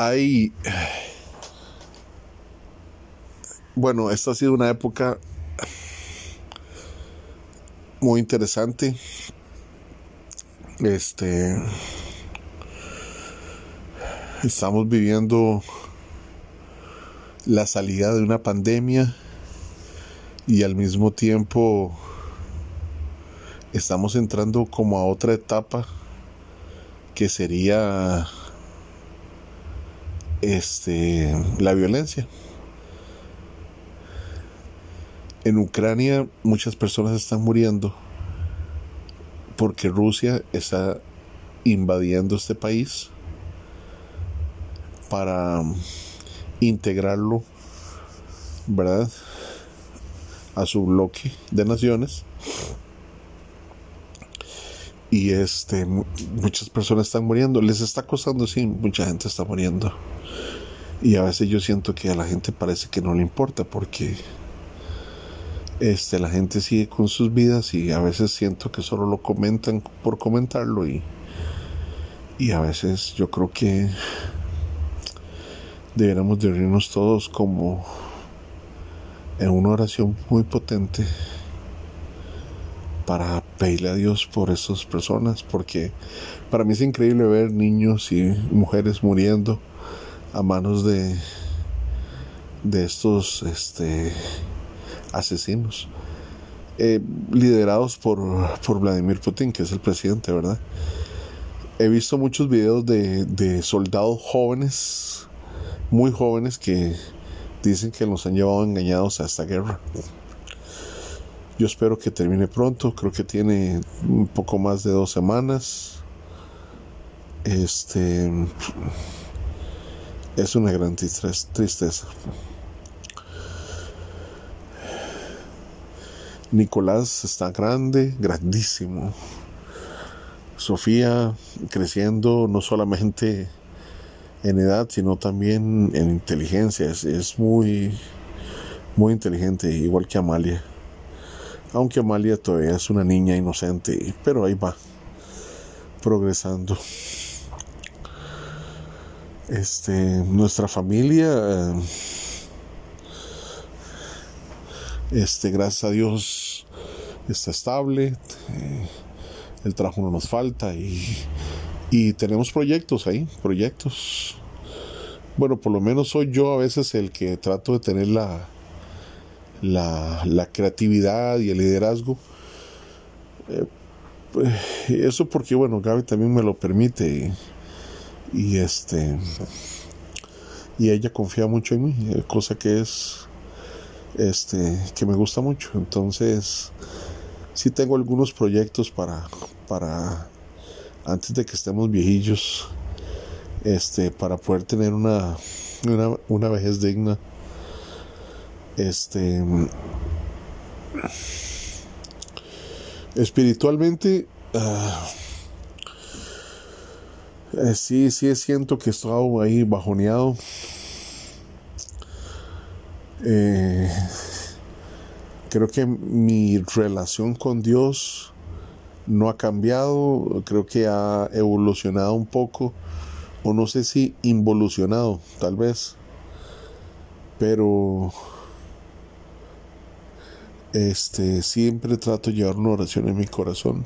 hay... Bueno, esta ha sido una época muy interesante. Este... Estamos viviendo la salida de una pandemia y al mismo tiempo estamos entrando como a otra etapa que sería este la violencia. En Ucrania muchas personas están muriendo porque Rusia está invadiendo este país para integrarlo, ¿verdad? A su bloque de naciones. Y este, muchas personas están muriendo. Les está costando, sí, mucha gente está muriendo. Y a veces yo siento que a la gente parece que no le importa porque este, la gente sigue con sus vidas y a veces siento que solo lo comentan por comentarlo y, y a veces yo creo que deberíamos de reunirnos todos como en una oración muy potente para pedirle a Dios por esas personas, porque para mí es increíble ver niños y mujeres muriendo a manos de, de estos este, asesinos, eh, liderados por, por Vladimir Putin, que es el presidente, ¿verdad? He visto muchos videos de, de soldados jóvenes muy jóvenes que dicen que nos han llevado engañados a esta guerra. Yo espero que termine pronto, creo que tiene un poco más de dos semanas. Este es una gran tristeza. Nicolás está grande, grandísimo. Sofía creciendo no solamente en edad, sino también en inteligencia. Es, muy, muy inteligente, igual que Amalia. Aunque Amalia todavía es una niña inocente, pero ahí va, progresando. Este, nuestra familia, este, gracias a Dios, está estable. Eh, el trabajo no nos falta y y tenemos proyectos ahí, proyectos. Bueno, por lo menos soy yo a veces el que trato de tener la, la, creatividad y el liderazgo. Eh, pues, eso porque, bueno, Gaby también me lo permite. Y, este. Y ella confía mucho en mí, eh, cosa que es. Este. que me gusta mucho. Entonces. Sí tengo algunos proyectos para. para antes de que estemos viejillos, este, para poder tener una, una, vejez digna. Este, espiritualmente, uh, sí, sí siento que estoy ahí bajoneado. Eh, creo que mi relación con Dios no ha cambiado, creo que ha evolucionado un poco, o no sé si involucionado, tal vez, pero este siempre trato de llevar una oración en mi corazón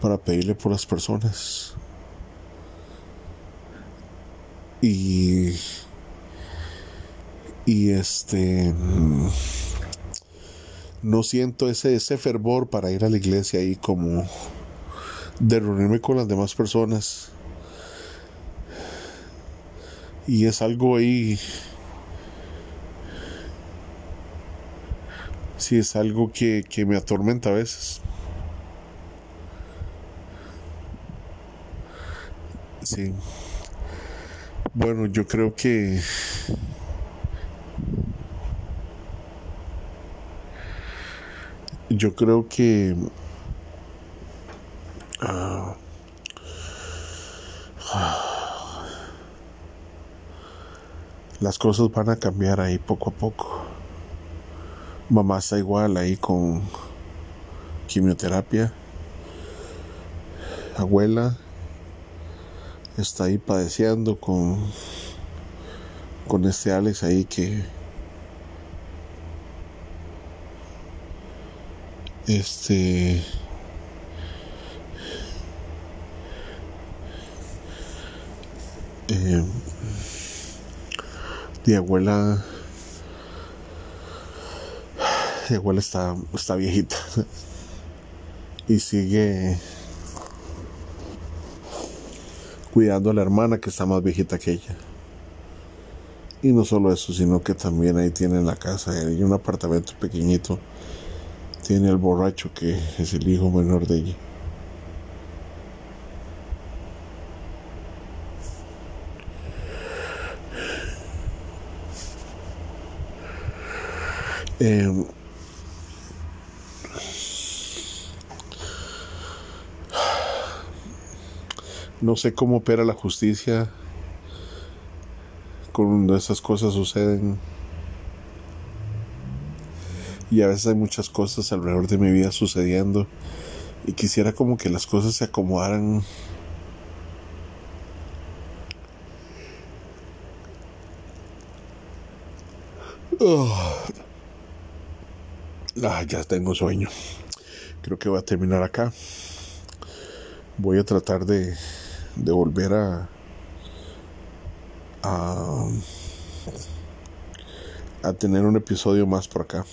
para pedirle por las personas. Y y este no siento ese, ese fervor para ir a la iglesia ahí como de reunirme con las demás personas. Y es algo ahí... Sí, es algo que, que me atormenta a veces. Sí. Bueno, yo creo que yo creo que ah, las cosas van a cambiar ahí poco a poco. Mamá está igual ahí con quimioterapia. Abuela está ahí padeciendo con con este Alex ahí que este eh, mi abuela mi abuela está, está viejita y sigue cuidando a la hermana que está más viejita que ella. Y no solo eso, sino que también ahí tiene en la casa, hay un apartamento pequeñito, tiene el borracho que es el hijo menor de ella. Eh, no sé cómo opera la justicia cuando esas cosas suceden. Y a veces hay muchas cosas alrededor de mi vida sucediendo. Y quisiera como que las cosas se acomodaran. Ah, ya tengo sueño. Creo que voy a terminar acá. Voy a tratar de de volver a, a, a tener un episodio más por acá.